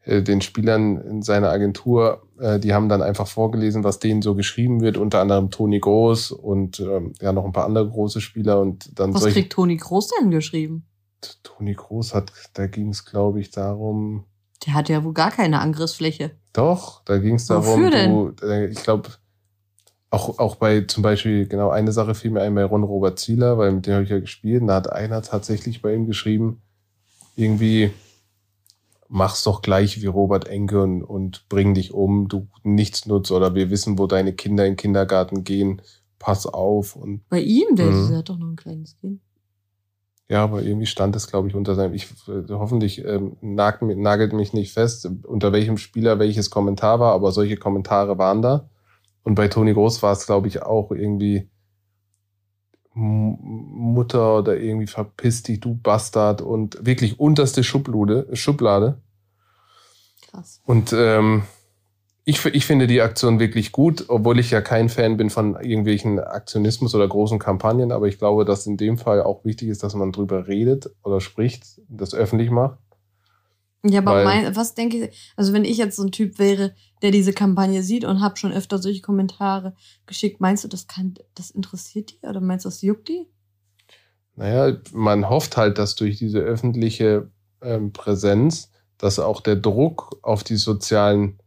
den Spielern in seiner Agentur, äh, die haben dann einfach vorgelesen, was denen so geschrieben wird, unter anderem Toni Groß und ähm, ja noch ein paar andere große Spieler und dann Was kriegt Toni Groß denn geschrieben? Toni Groß hat, da ging es, glaube ich, darum, Der hat ja wohl gar keine Angriffsfläche. doch, da ging es darum, Wofür denn? du, äh, ich glaube, auch, auch bei zum Beispiel, genau, eine Sache fiel mir ein bei Ron Robert Zieler, weil mit dem habe ich ja gespielt, und da hat einer tatsächlich bei ihm geschrieben, irgendwie, mach's doch gleich wie Robert Enke und, und bring dich um, du nichts nutzt, oder wir wissen, wo deine Kinder in den Kindergarten gehen, pass auf und Bei ihm, der, Mhm. hat doch noch ein kleines Kind. Ja, aber irgendwie stand es, glaube ich, unter seinem. Ich hoffentlich ähm, nagelt, nagelt mich nicht fest, unter welchem Spieler welches Kommentar war, aber solche Kommentare waren da. Und bei Toni Groß war es, glaube ich, auch irgendwie Mutter oder irgendwie verpiss dich, du Bastard und wirklich unterste Schublade. Schublade. Krass. Und ähm, ich, ich finde die Aktion wirklich gut, obwohl ich ja kein Fan bin von irgendwelchen Aktionismus oder großen Kampagnen, aber ich glaube, dass in dem Fall auch wichtig ist, dass man drüber redet oder spricht, das öffentlich macht. Ja, aber mein, was denke ich, also wenn ich jetzt so ein Typ wäre, der diese Kampagne sieht und habe schon öfter solche Kommentare geschickt, meinst du, das kann, das interessiert die oder meinst du, das juckt die? Naja, man hofft halt, dass durch diese öffentliche ähm, Präsenz, dass auch der Druck auf die sozialen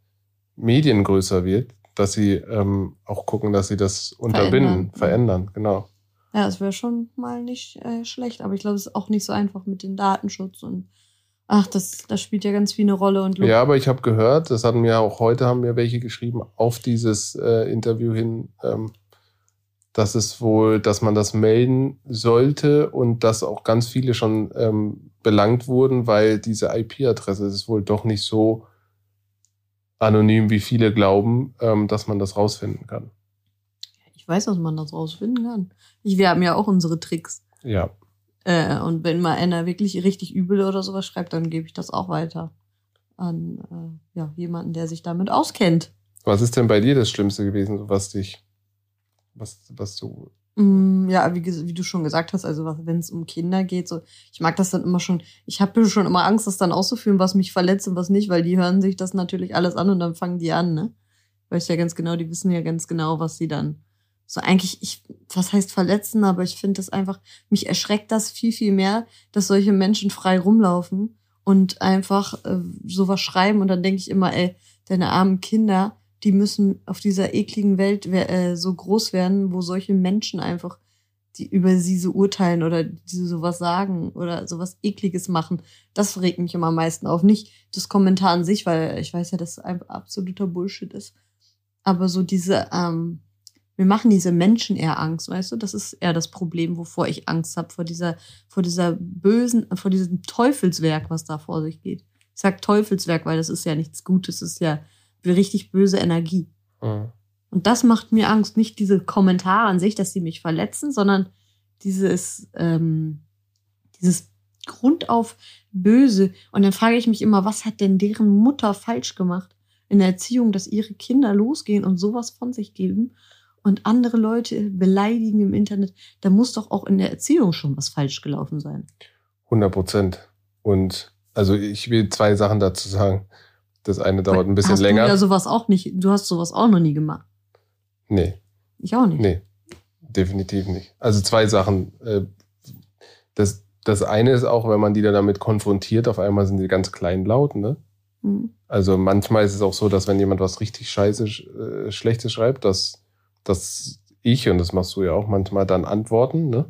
Medien größer wird, dass sie ähm, auch gucken, dass sie das unterbinden, verändern, verändern genau. Ja, das wäre schon mal nicht äh, schlecht, aber ich glaube, es ist auch nicht so einfach mit dem Datenschutz und Ach, das, das spielt ja ganz viel eine Rolle. Und ja, aber ich habe gehört, das hatten wir auch heute, haben wir welche geschrieben, auf dieses äh, Interview hin, ähm, dass es wohl, dass man das melden sollte und dass auch ganz viele schon ähm, belangt wurden, weil diese IP-Adresse ist wohl doch nicht so anonym, wie viele glauben, ähm, dass man das rausfinden kann. Ich weiß, dass man das rausfinden kann. Ich, wir haben ja auch unsere Tricks. Ja. Äh, und wenn mal einer wirklich richtig übel oder sowas schreibt, dann gebe ich das auch weiter an äh, ja, jemanden, der sich damit auskennt. Was ist denn bei dir das Schlimmste gewesen, was dich, was, was du. Mm, ja, wie, wie du schon gesagt hast, also wenn es um Kinder geht, so, ich mag das dann immer schon, ich habe schon immer Angst, das dann auszuführen, was mich verletzt und was nicht, weil die hören sich das natürlich alles an und dann fangen die an, ne? Weißt ja ganz genau, die wissen ja ganz genau, was sie dann so eigentlich, ich, was heißt verletzen, aber ich finde das einfach, mich erschreckt das viel, viel mehr, dass solche Menschen frei rumlaufen und einfach äh, sowas schreiben und dann denke ich immer, ey, deine armen Kinder, die müssen auf dieser ekligen Welt äh, so groß werden, wo solche Menschen einfach die über sie so urteilen oder die sowas sagen oder sowas ekliges machen. Das regt mich immer am meisten auf. Nicht das Kommentar an sich, weil ich weiß ja, dass es ein absoluter Bullshit ist. Aber so diese, ähm, mir machen diese Menschen eher Angst, weißt du? Das ist eher das Problem, wovor ich Angst habe, vor dieser, vor dieser bösen, vor diesem Teufelswerk, was da vor sich geht. Ich sag Teufelswerk, weil das ist ja nichts Gutes, das ist ja richtig böse Energie. Mhm. Und das macht mir Angst, nicht diese Kommentare an sich, dass sie mich verletzen, sondern dieses, ähm, dieses Grundauf böse. Und dann frage ich mich immer, was hat denn deren Mutter falsch gemacht in der Erziehung, dass ihre Kinder losgehen und sowas von sich geben und andere Leute beleidigen im Internet, da muss doch auch in der Erziehung schon was falsch gelaufen sein. 100 Prozent. Und also ich will zwei Sachen dazu sagen. Das eine dauert ein bisschen hast länger. Du ja sowas auch nicht. Du hast sowas auch noch nie gemacht. Nee. Ich auch nicht. Nee, definitiv nicht. Also zwei Sachen. Äh, das, das eine ist auch, wenn man die dann damit konfrontiert, auf einmal sind die ganz kleinlaut, ne? Mhm. Also manchmal ist es auch so, dass wenn jemand was richtig scheiße, äh, Schlechtes schreibt, dass dass ich, und das machst du ja auch manchmal, dann antworten, ne?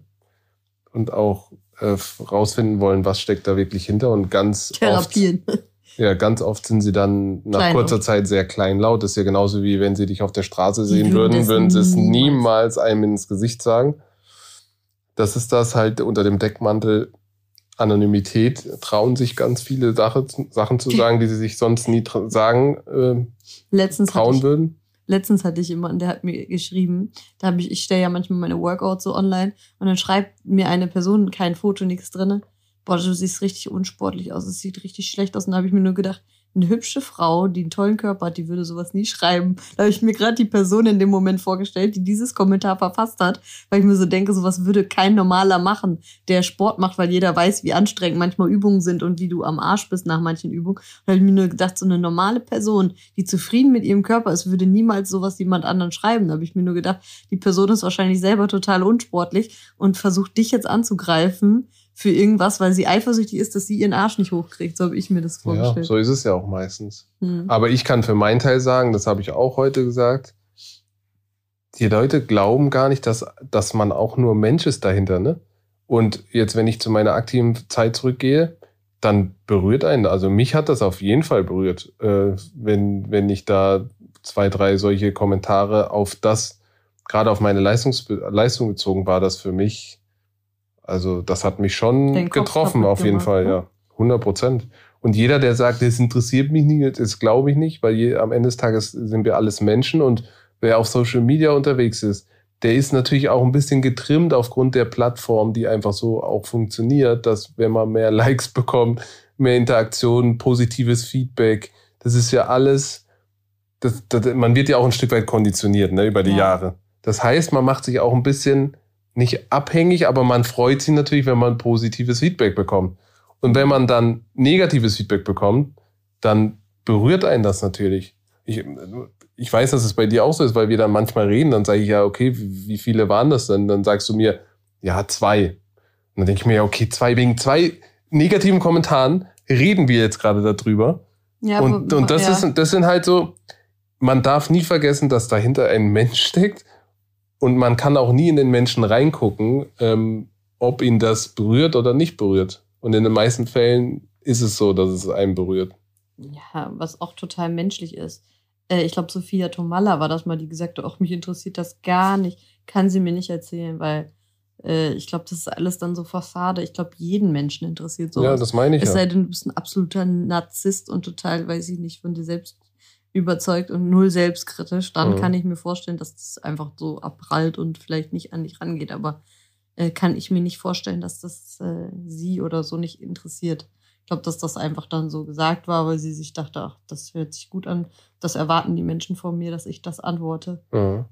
Und auch äh, rausfinden wollen, was steckt da wirklich hinter und ganz Therapien. Oft, ja, ganz oft sind sie dann nach Kleinlaut. kurzer Zeit sehr kleinlaut. Das ist ja genauso wie wenn sie dich auf der Straße sehen würden, würden sie es niemals einem ins Gesicht sagen. Das ist das halt unter dem Deckmantel Anonymität trauen sich ganz viele Sache, Sachen zu sagen, die sie sich sonst nie sagen äh, Letztens trauen würden. Letztens hatte ich jemanden, der hat mir geschrieben, da habe ich, ich stelle ja manchmal meine Workouts so online und dann schreibt mir eine Person kein Foto, nichts drinne. Boah, du siehst richtig unsportlich aus, es sieht richtig schlecht aus. Und da habe ich mir nur gedacht, eine hübsche Frau, die einen tollen Körper hat, die würde sowas nie schreiben. Da habe ich mir gerade die Person in dem Moment vorgestellt, die dieses Kommentar verfasst hat, weil ich mir so denke, sowas würde kein normaler machen, der Sport macht, weil jeder weiß, wie anstrengend manchmal Übungen sind und wie du am Arsch bist nach manchen Übungen. Da habe ich mir nur gedacht, so eine normale Person, die zufrieden mit ihrem Körper ist, würde niemals sowas jemand anderen schreiben. Da habe ich mir nur gedacht, die Person ist wahrscheinlich selber total unsportlich und versucht dich jetzt anzugreifen für irgendwas, weil sie eifersüchtig ist, dass sie ihren Arsch nicht hochkriegt. So habe ich mir das vorgestellt. Ja, so ist es ja auch meistens. Hm. Aber ich kann für meinen Teil sagen, das habe ich auch heute gesagt, die Leute glauben gar nicht, dass, dass man auch nur Mensch ist dahinter. Ne? Und jetzt, wenn ich zu meiner aktiven Zeit zurückgehe, dann berührt einen. Also mich hat das auf jeden Fall berührt, äh, wenn, wenn ich da zwei, drei solche Kommentare auf das, gerade auf meine Leistungs Leistung bezogen war, das für mich Also das hat mich schon Den getroffen, auf jeden gemacht, Fall, ne? ja. 100 Prozent. Und jeder, der sagt, das interessiert mich nicht, das glaube ich nicht, weil je, am Ende des Tages sind wir alles Menschen und wer auf Social Media unterwegs ist, der ist natürlich auch ein bisschen getrimmt aufgrund der Plattform, die einfach so auch funktioniert, dass wenn man mehr Likes bekommt, mehr Interaktion, positives Feedback, das ist ja alles, das, das, man wird ja auch ein Stück weit konditioniert ne, über die Ja. Jahre. Das heißt, man macht sich auch ein bisschen nicht abhängig, aber man freut sich natürlich, wenn man positives Feedback bekommt. Und wenn man dann negatives Feedback bekommt, dann berührt einen das natürlich. Ich, ich weiß, dass es bei dir auch so ist, weil wir dann manchmal reden, dann sage ich ja, okay, wie viele waren das denn? Dann sagst du mir, ja, zwei. Und dann denke ich mir, ja, okay, zwei, wegen zwei negativen Kommentaren reden wir jetzt gerade darüber. Ja, und, und das, ja. ist, das sind halt so, man darf nie vergessen, dass dahinter ein Mensch steckt und man kann auch nie in den Menschen reingucken, ähm, ob ihn das berührt oder nicht berührt. Und in den meisten Fällen ist es so, dass es einen berührt. Ja, was auch total menschlich ist. Äh, ich glaube, Sophia Tomalla war das mal, die gesagt hat, auch mich interessiert das gar nicht. Kann sie mir nicht erzählen, weil äh, ich glaube, das ist alles dann so Fassade. Ich glaube, jeden Menschen interessiert sowas. Ja, das meine ich es ja. sei denn, du bist ein absoluter Narzisst und total, weiß ich nicht, von dir selbst überzeugt und null selbstkritisch. Dann Mhm. kann ich mir vorstellen, dass das einfach so abprallt und vielleicht nicht an dich rangeht. Aber äh, kann ich mir nicht vorstellen, dass das äh, sie oder so nicht interessiert. Ich glaube, dass das einfach dann so gesagt war, weil sie sich dachte, ach, das hört sich gut an. Das erwarten die Menschen von mir, dass ich das antworte. Ja.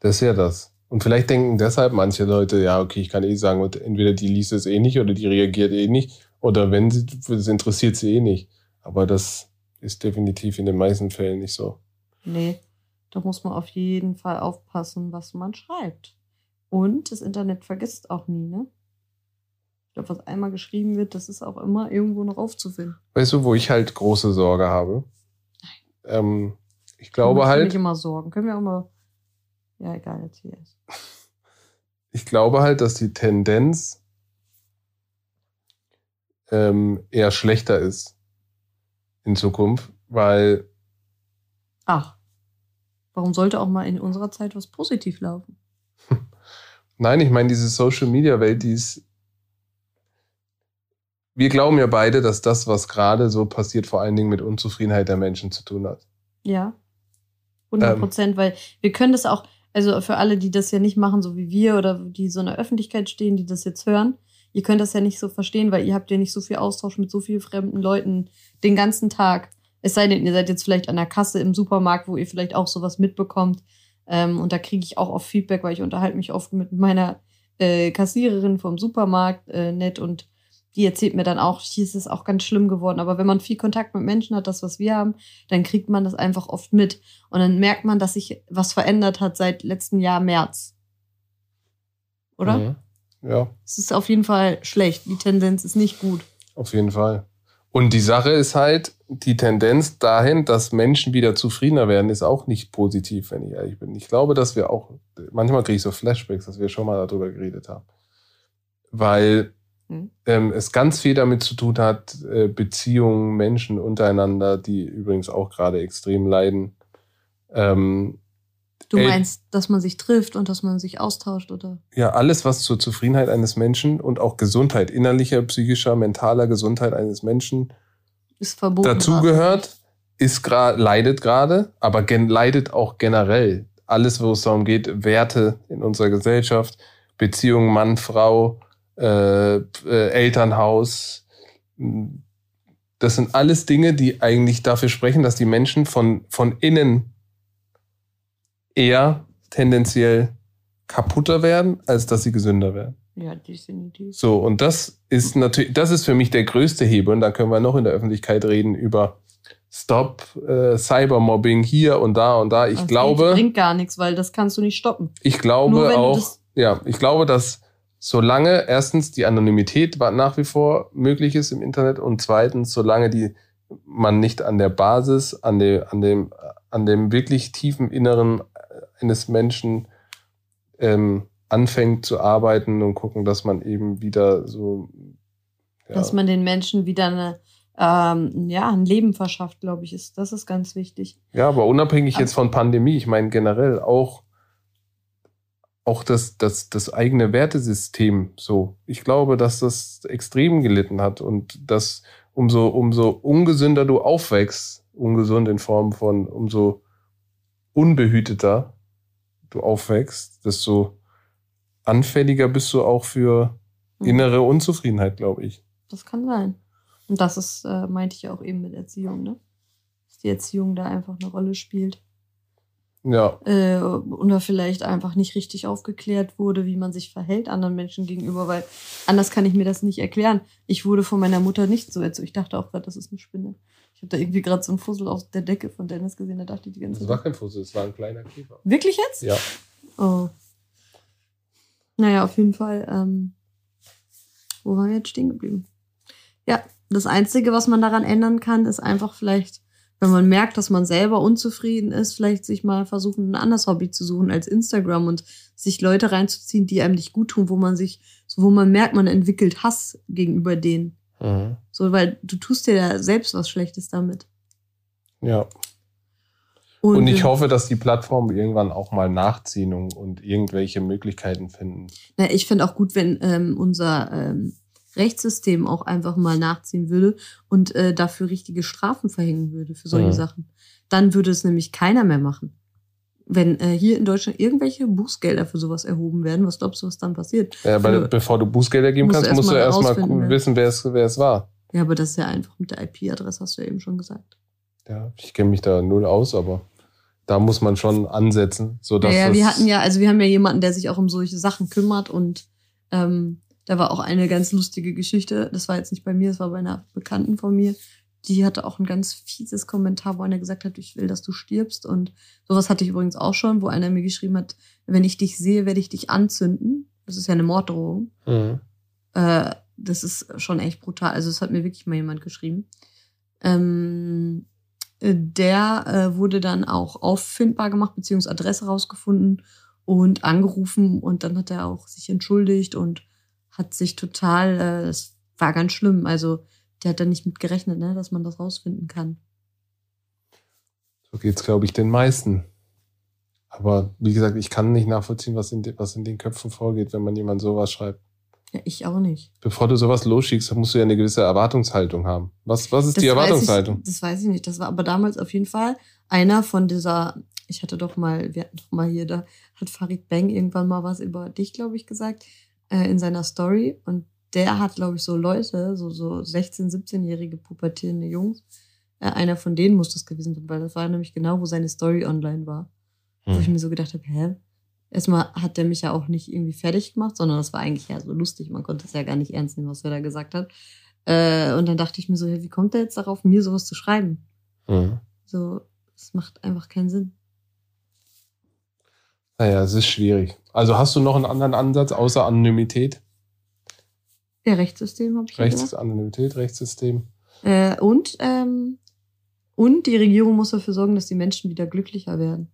Das ist ja das. Und vielleicht denken deshalb manche Leute, ja, okay, ich kann eh sagen, entweder die liest es eh nicht oder die reagiert eh nicht. Oder wenn sie, das interessiert sie eh nicht. Aber das ist definitiv in den meisten Fällen nicht so. Nee, da muss man auf jeden Fall aufpassen, was man schreibt. Und das Internet vergisst auch nie, ne? Ich glaube, was einmal geschrieben wird, das ist auch immer irgendwo noch aufzufinden. Weißt du, wo ich halt große Sorge habe? Ähm, ich glaube ich halt, Nicht immer sorgen. Können wir auch mal. Ja, egal, erzähl es. ich glaube halt, dass die Tendenz ähm, eher schlechter ist in Zukunft, weil Ach. Warum sollte auch mal in unserer Zeit was positiv laufen? Nein, ich meine, diese Social Media Welt, die ist. Wir glauben ja beide, dass das, was gerade so passiert, vor allen Dingen mit Unzufriedenheit der Menschen zu tun hat. Ja. 100 Ähm. Prozent, weil wir können das auch, also für alle, die das ja nicht machen, so wie wir oder die so in der Öffentlichkeit stehen, die das jetzt hören, ihr könnt das ja nicht so verstehen, weil ihr habt ja nicht so viel Austausch mit so vielen fremden Leuten den ganzen Tag. Es sei denn, ihr seid jetzt vielleicht an der Kasse im Supermarkt, wo ihr vielleicht auch sowas mitbekommt. Ähm, und da kriege ich auch oft Feedback, weil ich unterhalte mich oft mit meiner äh, Kassiererin vom Supermarkt äh, nett und die erzählt mir dann auch, hier ist es auch ganz schlimm geworden. Aber wenn man viel Kontakt mit Menschen hat, das, was wir haben, dann kriegt man das einfach oft mit. Und dann merkt man, dass sich was verändert hat seit letztem Jahr März. Oder? Mhm. Ja, Es ist auf jeden Fall schlecht. Die Tendenz ist nicht gut. auf jeden Fall. Und die Sache ist halt, die Tendenz dahin, dass Menschen wieder zufriedener werden, ist auch nicht positiv, wenn ich ehrlich bin. Ich glaube, dass wir auch, manchmal kriege ich so Flashbacks, dass wir schon mal darüber geredet haben. Weil Hm. ähm, es ganz viel damit zu tun hat, äh, Beziehungen, Menschen untereinander, die übrigens auch gerade extrem leiden. Ähm, Du meinst, dass man sich trifft und dass man sich austauscht, oder? ja, alles, was zur Zufriedenheit eines Menschen und auch Gesundheit, innerlicher, psychischer, mentaler Gesundheit eines Menschen Ist verboten. dazugehört, ist gra leidet gerade, aber gen leidet auch generell. Alles, wo es darum geht, Werte in unserer Gesellschaft, Beziehung Mann, Frau, äh, äh, Elternhaus, mh, das sind alles Dinge, die eigentlich dafür sprechen, dass die Menschen von, von innen eher tendenziell kaputter werden, als dass sie gesünder werden. Ja, definitiv. So, und das ist natürlich, das ist für mich der größte Hebel. Und dann können wir noch in der Öffentlichkeit reden über Stop äh, Cybermobbing hier und da und da. Ich Das glaube, bringt gar nichts, weil das kannst du nicht stoppen. ich glaube auch, ja, ich glaube, dass solange erstens die Anonymität nach wie vor möglich ist im Internet und zweitens, solange die man nicht an der Basis, an dem, an dem, an dem wirklich tiefen Inneren eines Menschen ähm, anfängt zu arbeiten und gucken, dass man eben wieder so ja, Dass man den Menschen wieder eine, ähm, ja, ein Leben verschafft, glaube ich, ist, das ist ganz wichtig. Ja, aber unabhängig jetzt von Pandemie, ich meine generell auch auch das, das, das eigene Wertesystem so. Ich glaube, dass das extrem gelitten hat und dass umso, umso ungesünder du aufwächst, ungesund in Form von umso unbehüteter du aufwächst, desto anfälliger bist du auch für Mhm. innere Unzufriedenheit, glaube ich. Das kann sein. Und das ist, äh, meinte ich ja auch eben mit Erziehung, ne? Dass die Erziehung da einfach eine Rolle spielt. Ja, Äh, oder vielleicht einfach nicht richtig aufgeklärt wurde, wie man sich verhält anderen Menschen gegenüber, weil anders kann ich mir das nicht erklären. Ich wurde von meiner Mutter nicht so erzogen. Ich dachte auch gerade, das ist eine Spinne. Ich habe da irgendwie gerade so einen Fussel aus der Decke von Dennis gesehen, da dachte ich die ganze das Zeit. war kein Fussel, es war ein kleiner Käfer. Wirklich jetzt? Ja. Oh. Naja, auf jeden Fall. Ähm, wo waren wir jetzt stehen geblieben? Ja, das Einzige, was man daran ändern kann, ist einfach vielleicht, wenn man merkt, dass man selber unzufrieden ist, vielleicht sich mal versuchen, ein anderes Hobby zu suchen als Instagram und sich Leute reinzuziehen, die einem nicht gut tun, wo man sich, so wo man merkt, man entwickelt Hass gegenüber denen. Mhm. So, weil du tust dir ja selbst was Schlechtes damit. Ja. Und ich äh, hoffe, dass die Plattformen irgendwann auch mal nachziehen und, und irgendwelche Möglichkeiten finden. Na, ich finde auch gut, wenn ähm, unser ähm, Rechtssystem auch einfach mal nachziehen würde und äh, dafür richtige Strafen verhängen würde für solche Mhm. Sachen. Dann würde es nämlich keiner mehr machen. Wenn äh, hier in Deutschland irgendwelche Bußgelder für sowas erhoben werden, was glaubst du, was dann passiert? Ja, weil, Für- bevor du Bußgelder geben Musst kannst, musst du erst mal erstmal wissen, wer es, wer es war. Ja, aber das ist ja einfach mit der IP-Adresse, hast du ja eben schon gesagt. Ja, ich kenne mich da null aus, aber da muss man schon ansetzen, sodass Ja, ja, wir hatten ja, also wir haben ja jemanden, der sich auch um solche Sachen kümmert und ähm, da war auch eine ganz lustige Geschichte. Das war jetzt nicht bei mir, das war bei einer Bekannten von mir. Die hatte auch ein ganz fieses Kommentar, wo einer gesagt hat, ich will, dass du stirbst. Und sowas hatte ich übrigens auch schon, wo einer mir geschrieben hat, wenn ich dich sehe, werde ich dich anzünden. Das ist ja eine Morddrohung. Mhm. Äh, das ist schon echt brutal. Also, es hat mir wirklich mal jemand geschrieben. Ähm, äh, der äh, wurde dann auch auffindbar gemacht, beziehungsweise Adresse rausgefunden und angerufen. Und dann hat er auch sich entschuldigt und hat sich total, äh, das war ganz schlimm. Also, der hat da nicht mit gerechnet, ne, dass man das rausfinden kann. So geht's, glaube ich, den meisten. Aber wie gesagt, ich kann nicht nachvollziehen, was in, was in den Köpfen vorgeht, wenn man jemand sowas schreibt. Ja, ich auch nicht. Bevor du sowas losschickst, musst du ja eine gewisse Erwartungshaltung haben. Was, was ist Das die Erwartungshaltung? Ich, das weiß ich nicht. Das war aber damals auf jeden Fall einer von dieser, ich hatte doch mal, wir hatten doch mal hier, da hat Farid Bang irgendwann mal was über dich, glaube ich, gesagt, äh, in seiner Story. Und der hat, glaube ich, so Leute, so, so 16-, 17-jährige pubertierende Jungs. Äh, einer von denen muss das gewesen sein, weil das war nämlich genau, wo seine Story online war. Wo ich Hm. mir so gedacht habe, hä? Erstmal hat der mich ja auch nicht irgendwie fertig gemacht, sondern das war eigentlich ja so lustig. Man konnte es ja gar nicht ernst nehmen, was er da gesagt hat. Äh, und dann dachte ich mir so, ja, wie kommt er jetzt darauf, mir sowas zu schreiben? Mhm. So, das macht einfach keinen Sinn. Naja, es ist schwierig. Also hast du noch einen anderen Ansatz außer Anonymität? Ja, Rechtssystem habe ich ja Rechts, gesagt. Anonymität, Rechtssystem. Äh, und, ähm, und die Regierung muss dafür sorgen, dass die Menschen wieder glücklicher werden.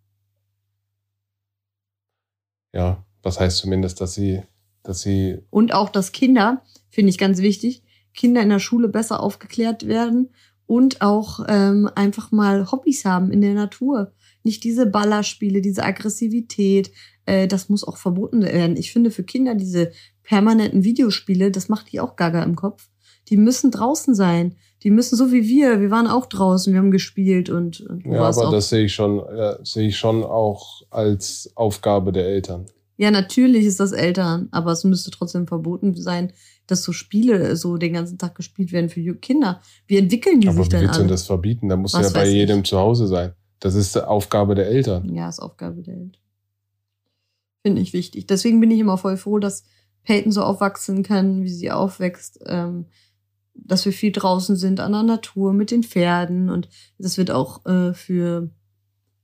Ja, was heißt zumindest, dass sie, dass sie, Und auch, dass Kinder, finde ich ganz wichtig, Kinder in der Schule besser aufgeklärt werden und auch ähm, einfach mal Hobbys haben in der Natur. Nicht diese Ballerspiele, diese Aggressivität, äh, das muss auch verboten werden. Ich finde für Kinder diese permanenten Videospiele, das macht die auch gaga im Kopf. Die müssen draußen sein. Die müssen so wie wir. Wir waren auch draußen, wir haben gespielt und, und du ja, aber auch. das sehe ich schon, äh, sehe ich schon auch als Aufgabe der Eltern. Ja, natürlich ist das Eltern, aber es müsste trotzdem verboten sein, dass so Spiele so den ganzen Tag gespielt werden für Kinder. Wie entwickeln die aber sich wie denn willst du denn alle? das verbieten? Da muss ja bei weiß ich. jedem zu Hause sein. Das ist Aufgabe der Eltern. Ja, ist Aufgabe der Eltern. Finde ich wichtig. Deswegen bin ich immer voll froh, dass Peyton so aufwachsen kann, wie sie aufwächst. Ähm, dass wir viel draußen sind an der Natur mit den Pferden und das wird auch äh, für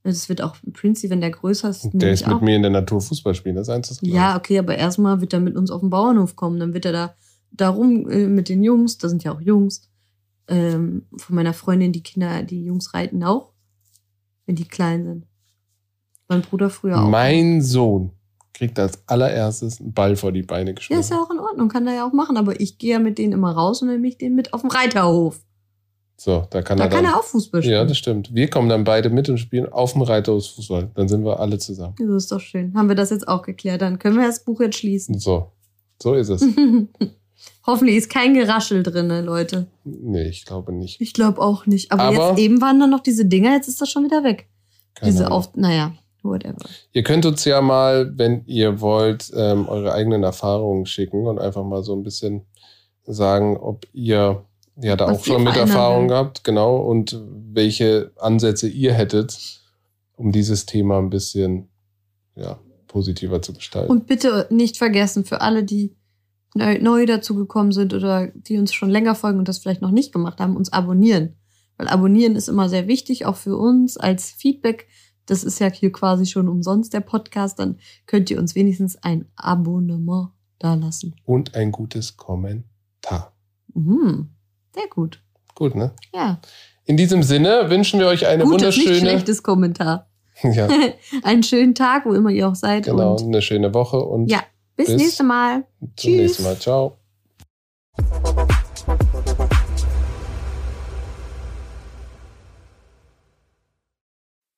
das wird auch Princey, wenn der größer ist, Der ist mit auch. mir in der Natur Fußball spielen, das ist eins das Ja, okay, aber erstmal wird er mit uns auf den Bauernhof kommen. Dann wird er da darum äh, mit den Jungs, da sind ja auch Jungs, ähm, von meiner Freundin, die Kinder, die Jungs reiten auch, wenn die klein sind. Mein Bruder früher auch. Mein Sohn kriegt als allererstes einen Ball vor die Beine ja, geschmissen. ist ja auch in Ordnung, kann er ja auch machen, aber ich gehe ja mit denen immer raus und dann nehme ich den mit auf den Reiterhof. So, da kann Da er dann. kann er auch Fußball spielen. ja, das stimmt. Wir kommen dann beide mit und spielen auf dem Reiterhaus Fußball. Dann sind wir alle zusammen. Das ist doch schön. Haben wir das jetzt auch geklärt. Dann können wir das Buch jetzt schließen. So, so ist es. Hoffentlich ist kein Geraschel drin, Leute. Nee, ich glaube nicht. Ich glaube auch nicht. Aber, Aber- jetzt eben waren da noch diese Dinger, jetzt ist das schon wieder weg. Keine diese Ahnung. auf, naja, whatever. Ihr könnt uns ja mal, wenn ihr wollt, ähm, eure eigenen Erfahrungen schicken und einfach mal so ein bisschen sagen, ob ihr ja da Was auch schon mit Erfahrung will. habt, genau, und welche Ansätze ihr hättet, um dieses Thema ein bisschen ja, positiver zu gestalten. Und bitte nicht vergessen, für alle, die neu, neu dazugekommen sind oder die uns schon länger folgen und das vielleicht noch nicht gemacht haben, uns abonnieren. Weil abonnieren ist immer sehr wichtig, auch für uns als Feedback. Das ist ja hier quasi schon umsonst der Podcast. Dann könnt ihr uns wenigstens ein Abonnement dalassen. Und ein gutes Kommentar. Mhm. Sehr gut. Gut, ne? Ja. In diesem Sinne wünschen wir euch eine Gutes, nicht wunderschöne, schlechtes Kommentar. ja, Einen schönen Tag, wo immer ihr auch seid. genau, Und eine schöne Woche und Ja. bis, bis nächste Mal. zum Tschüss. nächsten Mal. Ciao.